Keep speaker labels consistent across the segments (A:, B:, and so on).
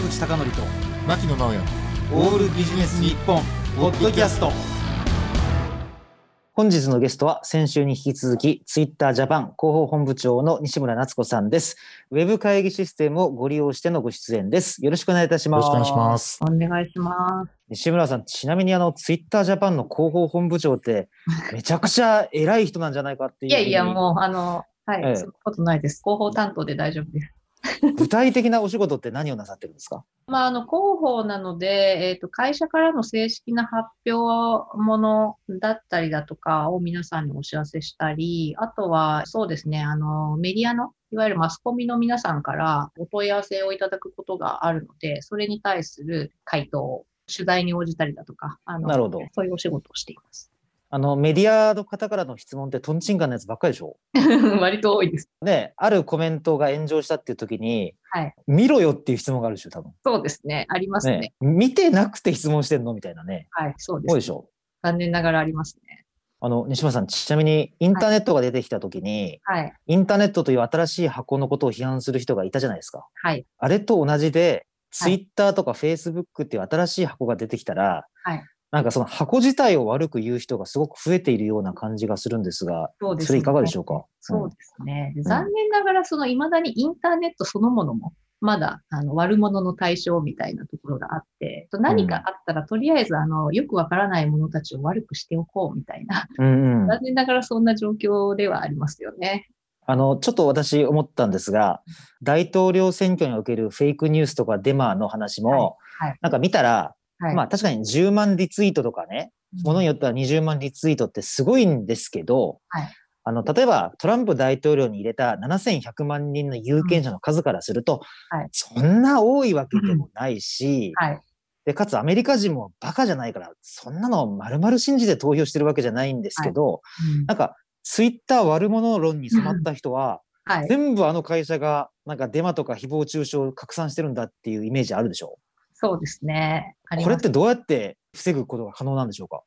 A: 坂口孝則と
B: 牧野直哉
A: オールビジネス日本ポッドキャスト
C: 本日のゲストは先週に引き続きツイッタージャパン広報本部長の西村夏子さんです。ウェブ会議システムをご利用してのご出演です。よろしくお願いいたします。
B: よろしくお願いします。
D: お願いします。
C: 西村さん、ちなみにあのツイッタージャパンの広報本部長って めちゃくちゃ偉い人なんじゃないかっていう。
D: いやいや、もう、あの、はい、
C: ええ
D: そんなことないです。広報担当で大丈夫です。
C: 具体的なお仕事って何をなさってるんですか？
D: まあ、あの、広報なので、えっ、と、会社からの正式な発表ものだったりだとかを皆さんにお知らせしたり、あとは、そうですね、あの、メディアの、いわゆるマスコミの皆さんからお問い合わせをいただくことがあるので、それに対する回答、取材に応じたりだとか、あの
C: なるほど
D: そういうお仕事をしています。
C: あのメディアの方からの質問ってトンチンカンのやつばっかりでしょ？
D: 割と多いです。
C: ね、あるコメントが炎上したっていう時に、
D: はい。
C: 見ろよっていう質問があるでしょ、多分。
D: そうですね。ありますね。
C: ね、見てなくて質問してんの？みたいなね。
D: はい、そうです
C: 多いでしょ？
D: 残念ながらありますね。
C: あの、西村さん、ちなみにインターネットが出てきた時に、
D: はい。
C: インターネットという新しい箱のことを批判する人がいたじゃないですか。
D: はい。
C: あれと同じで、ツ
D: はい
C: イッターとかフェイスブックっていう新しい箱が出てきたら、
D: はい
C: なんかその箱自体を悪く言う人がすごく増えているような感じがするんですが、
D: そうです
C: それいかがでしょうか？
D: そうですね。残念ながら、その未だにインターネットそのものも、まだあの悪者の対象みたいなところがあって、何かあったら、とりあえずあのよくわからない者たちを悪くしておこうみたいな、
C: うんうん。
D: 残念ながらそんな状況ではありますよね。
C: あの、ちょっと私思ったんですが、大統領選挙におけるフェイクニュースとかデマの話も、
D: はい。はい。
C: なんか見たら、
D: はい。
C: まあ確かに10万リツイートとかね、ものによっては20万リツイートってすごいんですけど、
D: はい。
C: あの例えばトランプ大統領に入れた7100万人の有権者の数からすると、
D: はい。
C: そんな多いわけでもないし、
D: はい。
C: でかつアメリカ人もバカじゃないからそんなの丸々信じて投票してるわけじゃないんですけど、
D: うん。
C: なんかツイッター悪者論に染まった人は、
D: はい。
C: 全部あの会社がなんかデマとか誹謗中傷を拡散してるんだっていうイメージあるでしょ？
D: そうですね。
C: これってどうやって防ぐことが可能なんでしょうか？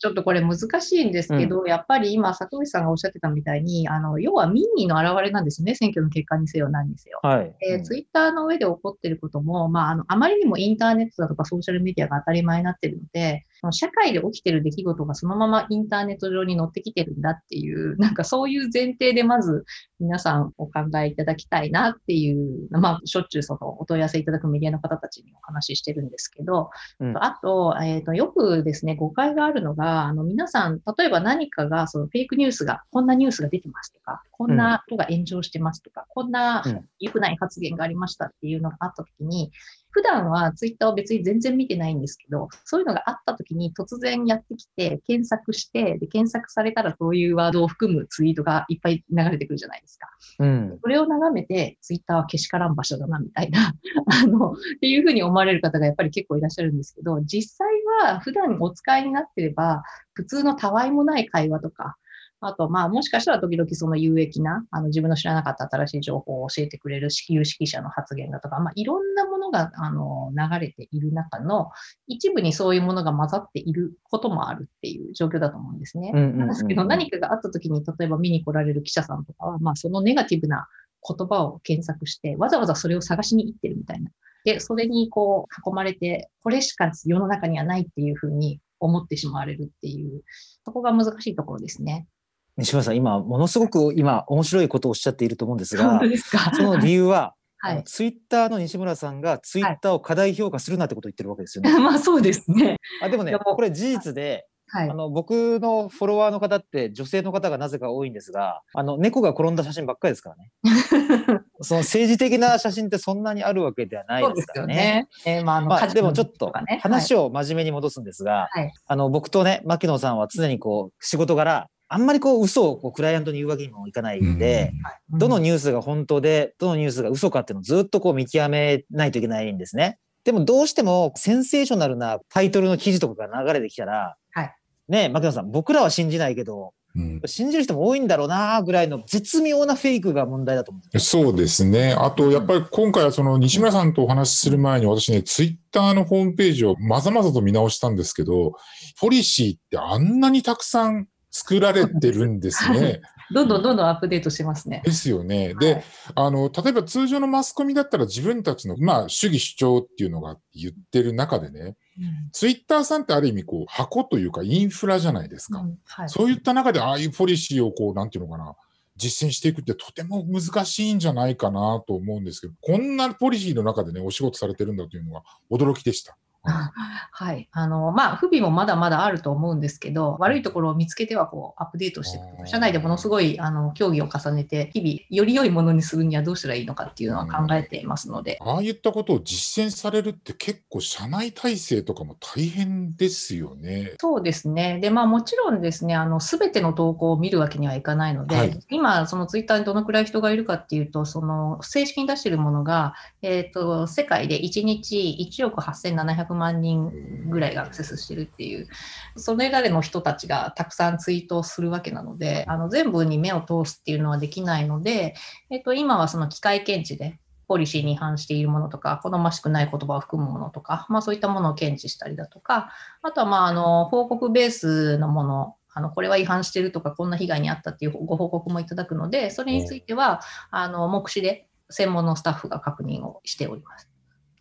D: ちょっとこれ難しいんですけど、やっぱり今、坂口さんがおっしゃってたみたいに、あの、要は民意の表れなんですよね。選挙の結果にせよ何にせよ。
C: はい。
D: えー
C: うん
D: ツイッターの上で起こっていることも、まあ、あの、あまりにもインターネットだとかソーシャルメディアが当たり前になっているので、その社会で起きている出来事がそのままインターネット上に乗ってきてるんだっていう、なんかそういう前提でまず皆さんお考えいただきたいなっていう、まあ、しょっちゅうそのお問い合わせいただくメディアの方たちにお話ししてるんですけど、
C: うん。
D: あと、えっ、と、よくですね、誤解があるのが、あの、皆さん、例えば何かが、そのフェイクニュースが、こんなニュースが出てますとか、こんな人が炎上してますとか、こんな
C: うん。
D: 良くない発言がありましたっていうのがあったときに、普段はツイッターを別に全然見てないんですけど、そういうのがあったときに突然やってきて、検索して、で、検索されたらそういうワードを含むツイートがいっぱい流れてくるじゃないですか。
C: うん。
D: それを眺めて、ツイッターはけしからん場所だな、みたいな、あの、っていうふうに思われる方がやっぱり結構いらっしゃるんですけど、実際は普段お使いになってれば、普通のたわいもない会話とか、あと、まあ、もしかしたら時々その有益な、あの、自分の知らなかった新しい情報を教えてくれる有識者の発言だとか、まあ、いろんなものが、あの、流れている中の、一部にそういうものが混ざっていることもあるっていう状況だと思うんですね。ですけど、何かがあった時に、例えば見に来られる記者さんとかは、まあ、そのネガティブな言葉を検索して、わざわざそれを探しに行ってるみたいな。で、それにこう囲まれて、これしか世の中にはないっていうふうに思ってしまわれるっていう、そこが難しいところですね。
C: 西村さん、今、ものすごく今、面白いことをおっしゃっていると思うんですが
D: すか？
C: その理由は、
D: はい。
C: ツイッターの西村さんがツイッターを過大評価するなってことを言ってるわけですよね。
D: まあそうですね。
C: あでもね、これ事実で、
D: はい
C: あ。の僕のフォロワーの方って女性の方がなぜか多いんですが、あの猫が転んだ写真ばっかりですからね。その政治的な写真ってそんなにあるわけではない
D: です
C: からね。
D: ね。えーまあ、
C: まあ、でもちょっと話を真面目に戻すんですが、
D: はい
C: あの僕とね牧野さんは常にこう仕事柄あんまりこう嘘をこうクライアントに言うわけにもいかないんで、
D: はい
C: どのニュースが本当でどのニュースが嘘かっていうのをずっとこう見極めないといけないんですね。でもどうしてもセンセーショナルなタイトルの記事とかが流れてきたら、
D: はい
C: ね牧野さん僕らは信じないけど
B: うん
C: 信じる人も多いんだろうなぐらいの絶妙なフェイクが問題だと思う。
B: そうですね。あと、やっぱり今回はその西村さんとお話しする前に私ね、ツイッターのホームページをまざまざと見直したんですけど、ポリシーってあんなにたくさん作られてるんですね。
D: どんどんどんどんアップデートしてますね。
B: ですよね。で、
D: はい
B: あの、例えば通常のマスコミだったら自分たちの、まあ、主義主張っていうのが言ってる中でね、ツイッターさんってある意味こう、箱というかインフラじゃないですか。
D: うんはい
B: そういった中でああいうポリシーをこう、なんていうのかな、実践していくってとても難しいんじゃないかなと思うんですけど、こんなポリシーの中でね、お仕事されてるんだというのは驚きでした。
D: はい。あの、まあ、不備もまだまだあると思うんですけど、悪いところを見つけては、こう、アップデートしていく社内でものすごい、あの、協議を重ねて、日々、より良いものにするにはどうしたらいいのかっていうのは考えていますので、
B: ああいったことを実践されるって結構社内体制とかも大変ですよね。
D: そうですね。で、まあもちろんですね、あの、すべての投稿を見るわけにはいかないので、
B: はい
D: 今、そのツイッターにどのくらい人がいるかっていうと、その、正式に出しているものが、えっ、と、世界で1日1億8700 1万人ぐらいがアクセスしてるっていう、それらでの人たちがたくさんツイートをするわけなので、あの、全部に目を通すっていうのはできないので、えっ、と、今はその機械検知で、ポリシーに違反しているものとか、好ましくない言葉を含むものとか、まあそういったものを検知したりだとか、あとは、まあ、あの、報告ベースのもの、あの、これは違反してるとか、こんな被害に遭ったっていうご報告もいただくので、それについては、あの、目視で専門のスタッフが確認をしております。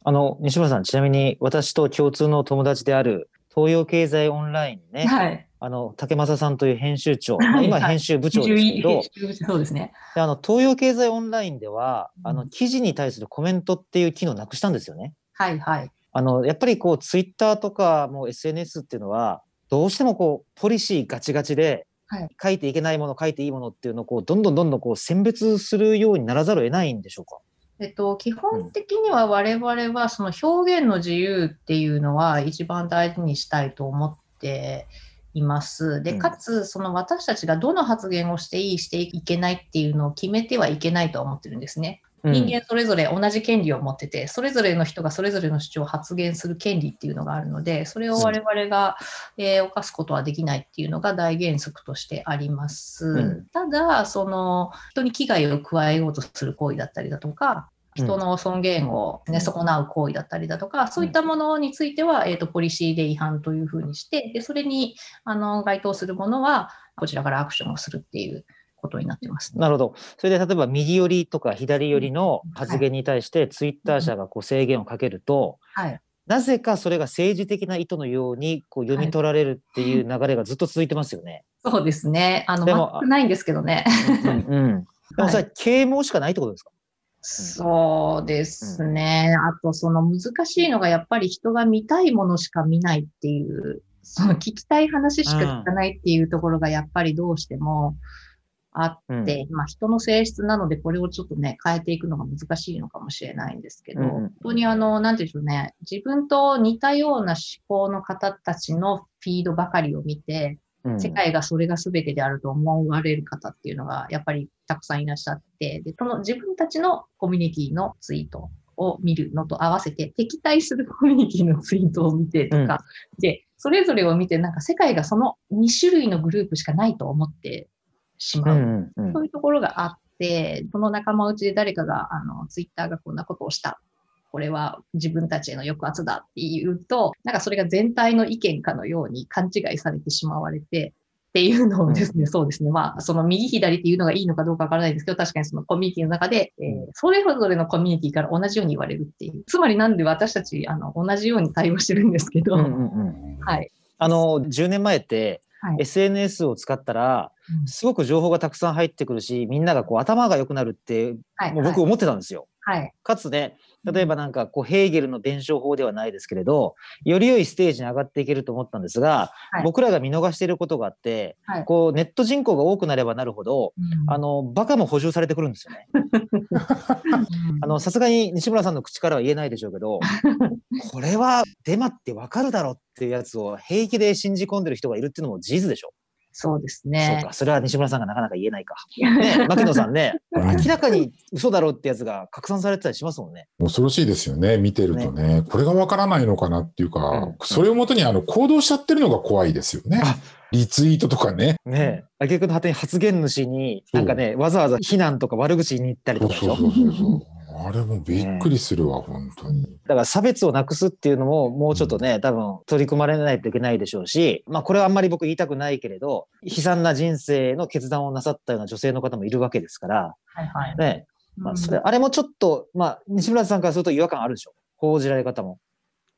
C: あの、西村さん、ちなみに私と共通の友達である東洋経済オンラインにね、
D: はい。
C: あの、竹正さんという編集長、
D: はい
C: まあ今
D: はい
C: 編集部長ですけど、
D: そうですね。
C: であの、東洋経済オンラインでは、あの、
D: うん
C: 記事に対するコメントっていう機能をなくしたんですよね。
D: はい、はい。
C: あの、やっぱりこう、ツイッターとかもう SNS っていうのは、どうしてもこう、ポリシーガチガチで、
D: はい
C: 書いていけないもの、書いていいものっていうのをこう、どんどんどんどんこう、選別するようにならざるを得ないんでしょうか？
D: えっと、基本的には我々はその表現の自由っていうのは一番大事にしたいと思っています。で、
C: うん
D: かつ、その私たちがどの発言をしていい、していけないっていうのを決めてはいけないとは思ってるんですね。人間それぞれ同じ権利を持ってて、それぞれの人がそれぞれの主張を発言する権利っていうのがあるので、それを我々が、えー犯すことはできないっていうのが大原則としてあります。
C: うん。
D: ただ、その人に危害を加えようとする行為だったりだとか、人の尊厳を、ね、損なう行為だったりだとか、そういったものについては、えー、とポリシーで違反というふうにして、でそれにあの該当するものは、こちらからアクションをするっていうことになってます。
C: なるほど。それで例えば右寄りとか左寄りの発言に対してツイッター社がこう制限をかけると、
D: はい、
C: なぜかそれが政治的な意図のようにこう読み取られるっていう流れがずっと続いてますよね。
D: そうですね。あの、
C: でも
D: 全くないんですけどね。
C: うんうん。でもそれは啓蒙しかないってことですか、
D: そうですね。あと、その難しいのが、やっぱり人が見たいものしか見ないっていう、その聞きたい話しか聞かないっていうところが、やっぱりどうしてもあ
C: うん。
D: って、まあ人の性質なので、これをちょっとね、変えていくのが難しいのかもしれないんですけど、
C: うんうん
D: 本当にあの、なんていうんでしょうね、自分と似たような思考の方たちのフィードばかりを見て、
C: うん。
D: 世界がそれが全てであると思われる方っていうのがやっぱりたくさんいらっしゃって、で、その自分たちのコミュニティのツイートを見るのと合わせて、敵対する コミュニティのツイートを見てとか、で、それぞれを見て、なんか世界がその2種類のグループしかないと思ってしまう。
C: うんうんうん
D: そういうところがあって、その仲間内で誰かが、あの、ツイッターがこんなことをした。これは自分たちへの抑圧だっていうと、なんかそれが全体の意見かのように勘違いされてしまわれて、っていうのをですね、そうですね。まあ、その右左っていうのがいいのかどうかわからないですけど、確かにそのコミュニティの中で、えーそれぞれのコミュニティから同じように言われるっていう。つまりなんで私たち、あの、同じように対応してるんですけど、
C: うんうんうん
D: はい。
C: あの10年前って、
D: はい
C: SNS を使ったら
D: うん
C: すごく情報がたくさん入ってくるしみんながこう頭が良くなるって
D: はい。
C: もう僕思ってたんですよ。
D: はい。
C: かつね例えばなんかこうヘーゲルの弁証法ではないですけれどより良いステージに上がっていけると思ったんですが、
D: はい
C: 僕らが見逃していることがあって、
D: はい
C: こうネット人口が多くなればなるほど
D: うん
C: あのバカも補充されてくるんですよね。あのさすがに西村さんの口からは言えないでしょうけど これはデマってわかるだろうっていうやつを平気で信じ込んでる人がいるっていうのも事実でしょ。
D: そうです
C: そう
D: ね。
C: かそれは西村さんがなかなか言えないか。ね牧野さんね
B: うん
C: 明らかに嘘だろうってやつが拡散されてたりしますもんね。
B: 恐ろしいですよね、見てるとね。これがわからないのかなっていうか、
C: うん
B: それをもとにあの行動しちゃってるのが怖いですよね
C: あ。
B: リツイートとかね。
C: ねえ、挙句の果てに発言主に、なんかね、わざわざ非難とか悪口言いに行ったりとかでしょ。
B: そうそうそうそう。あれもびっくりするわ、本当に。
C: だから差別をなくすっていうのももうちょっとね、多分取り組まれないといけないでしょうし、まあこれはあんまり僕言いたくないけれど、悲惨な人生の決断をなさったような女性の方もいるわけですから、
D: はいはい。
C: ね、まあ
D: うん
C: それ、あれもちょっと、まあ西村さんからすると違和感あるでしょ。報じられ方も。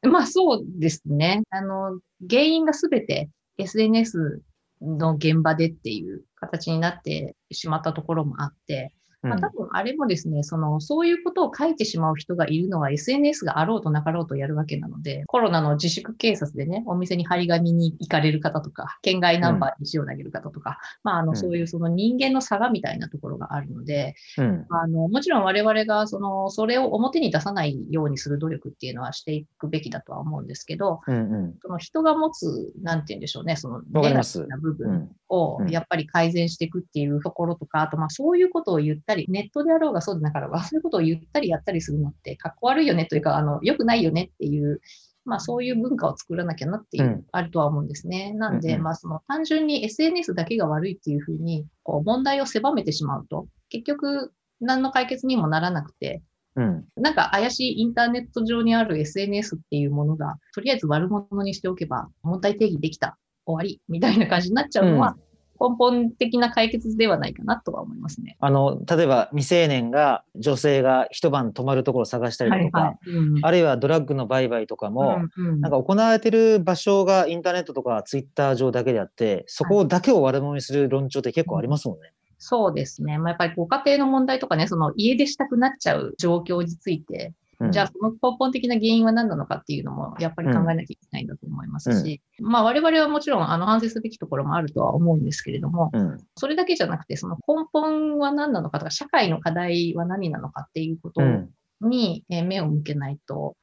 D: まあそうですね。あの、原因がすべて SNS の現場でっていう形になってしまったところもあって、
C: うん
D: まあ、多分あれもですね、その、そういうことを書いてしまう人がいるのは SNS があろうとなかろうとやるわけなので、コロナの自粛警察でね、お店に張り紙に行かれる方とか、県外ナンバーに石を投げる方とか、まあ、あの、
C: うん
D: そういうその人間の差がみたいなところがあるので、
C: うん。
D: あの、もちろん我々が、その、それを表に出さないようにする努力っていうのはしていくべきだとは思うんですけど、
C: うんうん。
D: その人が持つ、なんて言うんでしょうね、その、ネガティブな部分
C: うん。
D: を
C: うん
D: やっぱり改善していくっていうところとか、あとまあそういうことを言ったり、ネットであろうがそうでなかろうが、そういうことを言ったりやったりするのって、かっこ悪いよねというか、あの、良くないよねっていう、まあそういう文化を作らなきゃなっていう、
C: うん
D: あるとは思うんですね。なんで、
C: うんうん
D: まあその単純に SNS だけが悪いっていうふうに、こう問題を狭めてしまうと、結局何の解決にもならなくて、
C: うん。
D: なんか怪しいインターネット上にある SNS っていうものが、とりあえず悪者にしておけば、問題定義できた、終わり、みたいな感じになっちゃうのは、根本的な解決ではないかなとは思いますね。
C: あの、例えば未成年が、女性が一晩泊まるところを探したりだとか、
D: い。うん
C: あるいはドラッグの売買とかも、
D: うんうん
C: なんか行われてる場所がインターネットとかツイッター上だけであって、そこだけを悪者にする論調って結構ありますもんね。
D: そうですね。まあ、やっぱりご家庭の問題とかね、その家出したくなっちゃう状況について、
C: うん
D: じゃあその根本的な原因は何なのかっていうのもやっぱり考えなきゃいけないんだと思いますし、まあ我々はもちろんあの反省すべきところもあるとは思うんですけれども、
C: うん。
D: それだけじゃなくて、その根本は何なのかとか、社会の課題は何なのかっていうこと
C: うん。
D: にえー目を向けないと、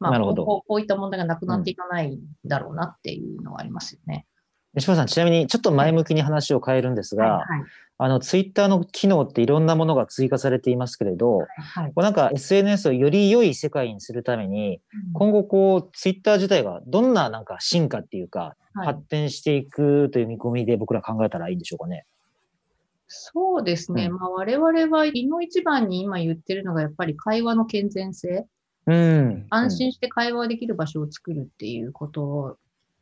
D: まあ、こういった問題がなくなっていかないんだろうなっていうのはありますよね。
C: 西村さん、ちなみにちょっと前向きに話を変えるんですが、
D: はいはい
C: あの、ツイッターの機能っていろんなものが追加されていますけれど、
D: はい
C: こうなんか SNS をより良い世界にするために、今後こう、ツイッター自体がどんななんか進化っていうか、
D: はい
C: 発展していくという見込みで僕ら考えたらいいんでしょうかね。
D: そうですね。
C: うん
D: まあ、我々は、いの一番に今言ってるのが、やっぱり会話の健全性。
C: うん。
D: 安心して会話できる場所を作るっていうこと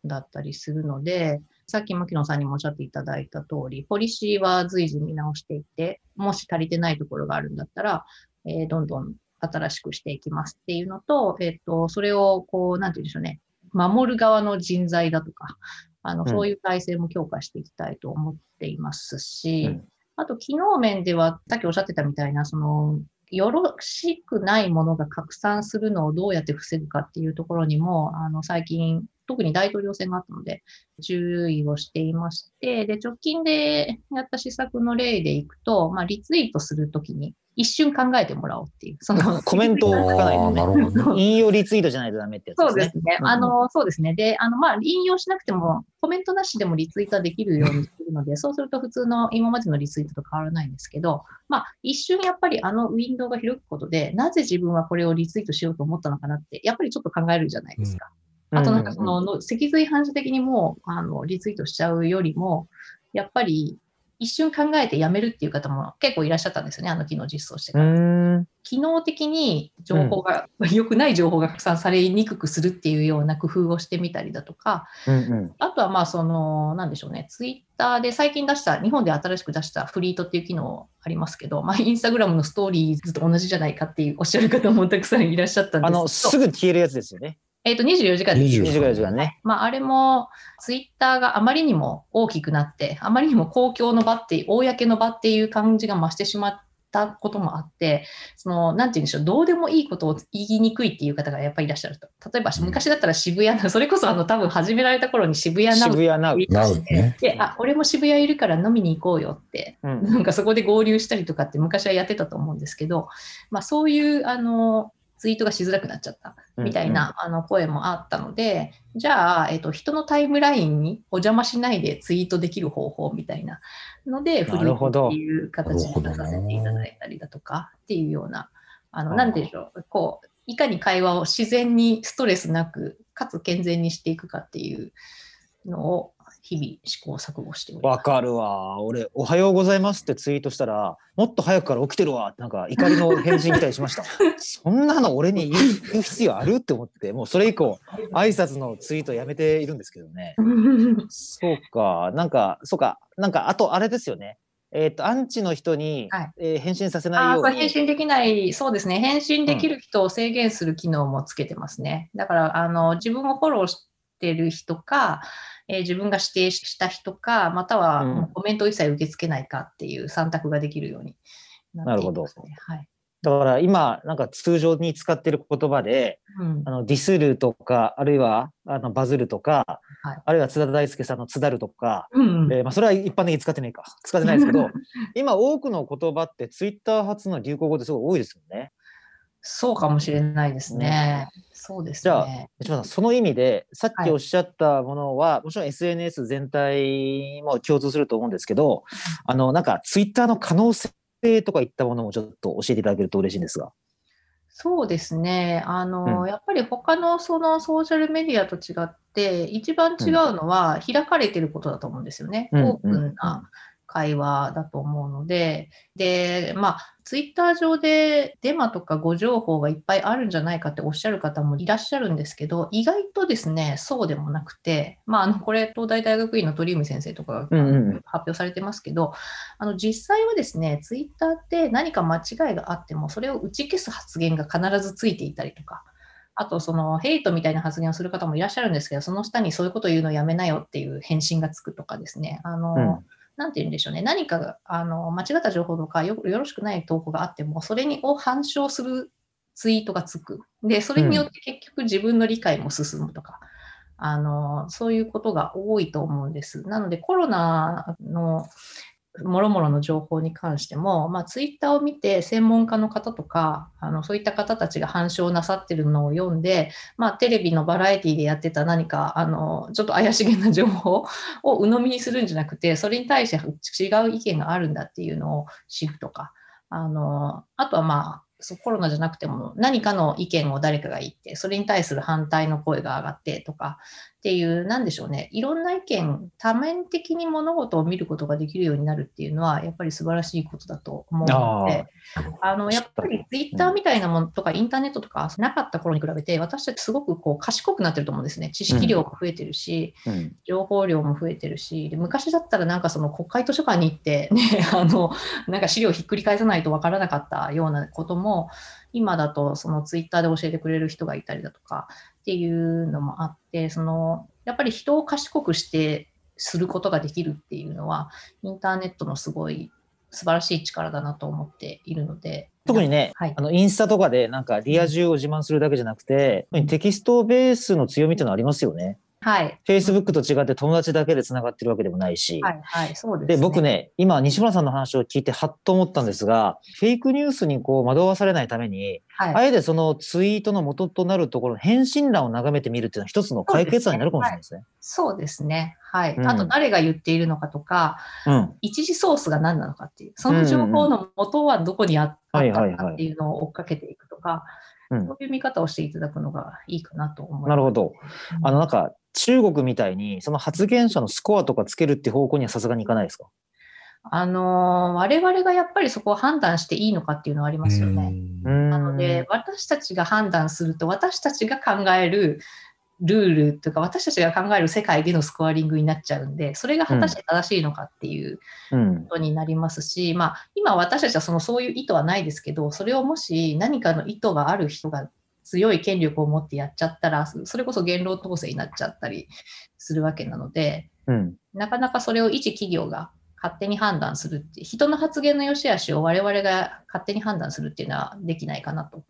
D: だったりするので、さっき牧野さんにもおっしゃっていただいた通り、ポリシーは随時見直していって、もし足りてないところがあるんだったら、えーどんどん新しくしていきますっていうのと、えっ、と、それを、こう、なんて言うんでしょうね、守る側の人材だとか、あの、
C: うん。
D: そういう体制も強化していきたいと思っていますし、
C: うん。
D: あと、機能面では、さっきおっしゃってたみたいな、その、よろしくないものが拡散するのをどうやって防ぐかっていうところにも、あの、最近、特に大統領選があったので、注意をしていまして、で、直近でやった施策の例でいくと、まあ、リツイートするときに、一瞬考えてもらおうっていう、その、
C: コメントを書かないとね
B: なるほどね。
C: 引用リツイートじゃないとダメってやつでね。
D: そうですすね。
C: うん
D: あの、そうですね。で、あの、まあ、引用しなくても、コメントなしでもリツイートはできるようにしてるので、そうすると普通の今までのリツイートと変わらないんですけど、まあ、一瞬やっぱりあのウィンドウが広くことで、なぜ自分はこれをリツイートしようと思ったのかなって、やっぱりちょっと考えるじゃないですか。あとなんかその、の脊髄反射的にもう、あの、リツイートしちゃうよりも、やっぱり一瞬考えてやめるっていう方も結構いらっしゃったんですよね、あの機能実装して
C: う
D: から。
C: ん。
D: 機能的に情報が、良くない情報が拡散されにくくするっていうような工夫をしてみたりだとか、
C: うんうん。
D: あとはまあその、なんでしょうね、ツイッターで最近出した、日本で新しく出したフリートっていう機能ありますけど、まあインスタグラムのストーリーズと同じじゃないかっていうおっしゃる方もたくさんいらっしゃったんです
C: あの、すぐ消えるやつですよね。
D: えっ、と、24時間です。
B: 24
C: 24時間ね。
D: まあ、あれも、ツイッターがあまりにも大きくなって、あまりにも公共の場って、公の場っていう感じが増してしまったこともあって、その、なんて言うんでしょう、どうでもいいことを言いにくいっていう方がやっぱりいらっしゃると。例えば、
B: うん
D: 昔だったら渋谷の、それこそあの、多分始められた頃に渋谷な
C: 渋谷ナウ。
B: なうね。
D: で、あ、俺も渋谷いるから飲みに行こうよって、
C: うん
D: なんかそこで合流したりとかって昔はやってたと思うんですけど、まあそういう、あの、ツイートがしづらくなっちゃったみたいな、あの声もあったので、じゃあ、えっと、人のタイムラインにお邪魔しないでツイートできる方法みたいなので、フリーっていう形で出させていただいたりだとかっていうような、あの、なんでしょう、こう、いかに会話を自然にストレスなく、かつ健全にしていくかっていうのを日々試行錯誤しております。
C: わかるわ。俺、おはようございますってツイートしたら、もっと早くから起きてるわなんか怒りの返信来たりしました。そんなの俺に言う必要あるって思って、もうそれ以降、挨拶のツイートやめているんですけどね。そうか、なんか、そうか、なんか、あとあれですよね。えっ、と、アンチの人に、
D: はい
C: えー返信させないように。
D: 返信できない、そうですね。返信できる人を制限する機能もつけてますね。だから、あの、自分をフォローしてる人か、えー自分が指定した人か、またはコメントを一切受け付けないかっていう選択ができるようになっていますね。はい。
C: だから今、なんか通常に使ってる言葉で、
D: うん
C: あのディスるとか、あるいはあのバズるとか、
D: はい
C: あるいは津田大介さんの津だるとか、
D: うんうん
C: えーまあ、それは一般的に使ってないか。使ってないですけど、今多くの言葉ってツイッター発の流行語ってすごい多いですよね。
D: そうかもしれないですね。そうです
C: じゃあ村さん、その意味で、さっ
D: はい。
C: きおっしゃったものは、もちろん SNS 全体も共通すると思うんですけど、あの、なんかツイッターの可能性とかいったものもちょっと教えていただけると嬉しいんですが。
D: そうですね。あの、
C: うん。
D: やっぱり他のそのソーシャルメディアと違って、一番違うのは開かれてることだと思うんですよね。
C: うん。
D: オープンな会話だと思うので、で、まあ、ツイッター上でデマとか誤情報がいっぱいあるんじゃないかっておっしゃる方もいらっしゃるんですけど、意外とですね、そうでもなくて、まあ、あの、これ、東大大学院の鳥海先生とかが
C: うんうんうん。
D: 発表されてますけど、あの実際はですね、ツイッターって何か間違いがあっても、それを打ち消す発言が必ずついていたりとか、あと、そのヘイトみたいな発言をする方もいらっしゃるんですけど、その下にそういうことを言うのやめなよっていう返信がつくとかですね、あの、
C: うん
D: 何て言うんでしょうね、何かがあの間違った情報とかよよろしくない投稿があっても、それにを反証するツイートがつく。で、それによって結局自分の理解も進むとか、あのそういうことが多いと思うんです。なので、コロナのもろもろの情報に関しても、まあ、ツイッターを見て専門家の方とかあのそういった方たちが反証なさってるのを読んで、まあ、テレビのバラエティでやってた何かあのちょっと怪しげな情報を鵜呑みにするんじゃなくてそれに対して違う意見があるんだっていうのを知るとかあのあとはまあそコロナじゃなくても何かの意見を誰かが言ってそれに対する反対の声が上がってとかっていうなんでしょうね。いろんな意見多面的に物事を見ることができるようになるっていうのはやっぱり素晴らしいことだと思うのであのやっぱりツイッターみたいなものとかインターネットとかなか。った頃に比べて私たちすごくこう賢くなってると思うんですね。知識量も増えてるし、
C: うん。
D: 情報量も増えてるしで昔だったらなんかその国会図書館に行って、ね、あのなんか資料をひっくり返さないとわからなかったようなことも今だとそのツイッターで教えてくれる人がいたりだとかっていうのもあってそのやっぱり人を賢くしてすることができるっていうのはインターネットのすごい素晴らしい力だなと思っているので。
C: 特にね、
D: はい。
C: あのインスタとかでなんかリア充を自慢するだけじゃなくて、テキストベースの強みっていうのはありますよね。
D: はい、
C: Facebook と違って友達だけで繋がってるわけでもないし。
D: はい、はい、そうです、
C: で、僕ね、今、西村さんの話を聞いて、はっと思ったんですが、フェイクニュースにこう惑わされないために、
D: はい
C: あえてそのツイートの元となるところの返信欄を眺めてみるっていうのは一つの解決案になるかもしれないですね。
D: そうですね。はい。
C: うん
D: あと、誰が言っているのかとか、
C: うん。
D: 一時ソースが何なのかっていう、その情報の元はどこにあったのかっていうのを追っかけていくとか、
C: うん
D: そういう見方をしていただくのがいいかなと思います。
C: なるほど。
D: うん
C: あの、なんか、中国みたいに、その発言者のスコアとかつけるっていう方向にはさすがにいかないですか？
D: あのー我々がやっぱりそこを判断していいのかっていうのはありますよね。な
C: な
D: ので、私たちが判断すると、私たちが考えるルールというか、私たちが考える世界でのスコアリングになっちゃうんで、それが果たして正しいのかっていう
C: うん。
D: ことになりますし、まあ、今私たちはそのそういう意図はないですけど、それをもし何かの意図がある人が強い権力を持ってやっちゃったら、それこそ言論統制になっちゃったりするわけなので、
C: うん。
D: なかなかそれを一企業が勝手に判断するって、人の発言の良し悪しを我々が勝手に判断するっていうのはできないかなと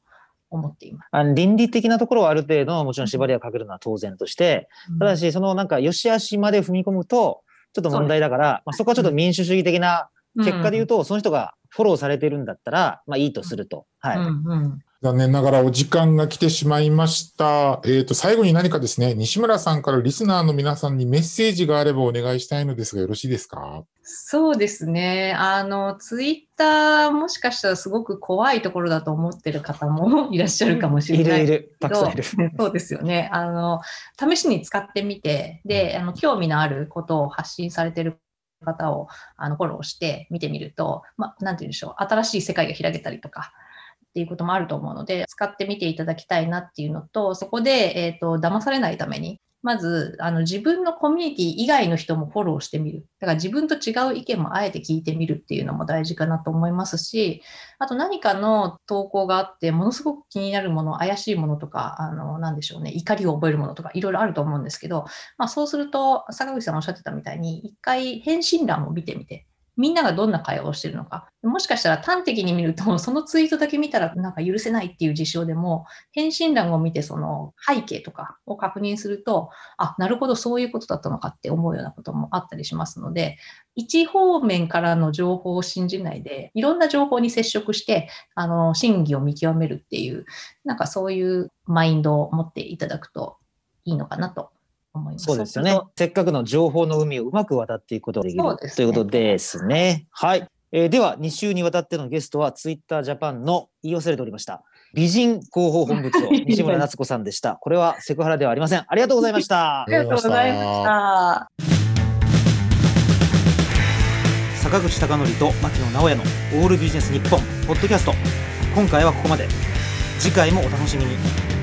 D: 思っています。
C: あの倫理的なところはある程度、もちろん縛りはかけるのは当然として、ただし、そのなんか、良し悪しまで踏み込むと、ちょっと問題だから、まあ、そこはちょっと民主主義的な結果で言うと、その人がフォローされてるんだったら、まあいいとすると。はい。
D: うんうん
B: 残念ながらお時間が来てしまいました。えっ、と、最後に何かですね、西村さんからリスナーの皆さんにメッセージがあればお願いしたいのですが、よろしいですか？
D: そうですね。あの、ツイッターもしかしたらすごく怖いところだと思ってる方も いらっしゃるかもしれない
C: いるいる。たくさんいる。
D: そうですよね。あの、試しに使ってみて、で、あの、興味のあることを発信されてる方を、あの、フォローして見てみると、まあ、なんて言うんでしょう。新しい世界が開けたりとか、っていうこともあると思うので、使ってみていただきたいなっていうのと、そこで、えっ、と、騙されないために、まず、あの、自分のコミュニティ以外の人もフォローしてみる。だから自分と違う意見もあえて聞いてみるっていうのも大事かなと思いますし、あと何かの投稿があって、ものすごく気になるもの、怪しいものとか、あの、なんでしょうね、怒りを覚えるものとか、いろいろあると思うんですけど、まあそうすると、坂口さんおっしゃってたみたいに、一回返信欄を見てみて、みんながどんな会話をしてるのか。もしかしたら端的に見ると、そのツイートだけ見たらなんか許せないっていう事象でも、返信欄を見てその背景とかを確認すると、あ、なるほど、そういうことだったのかって思うようなこともあったりしますので、一方面からの情報を信じないで、いろんな情報に接触して、あの、真偽を見極めるっていう、なんかそういうマインドを持っていただくといいのかなと思います。
C: そうですよね。せっかくの情報の海をうまく渡っていくことができる
D: ね
C: ということですね。はい。えーでは、2週にわたってのゲストは、ツイッタージャパンの言い忘れておりました。美人広報本部長、西村夏子さんでした。これはセクハラではありません。ありがとうございました
D: あ。りがとうございました。
C: 坂口孝則と牧野直哉のオールビジネス日本ポッドキャスト。今回はここまで。次回もお楽しみに。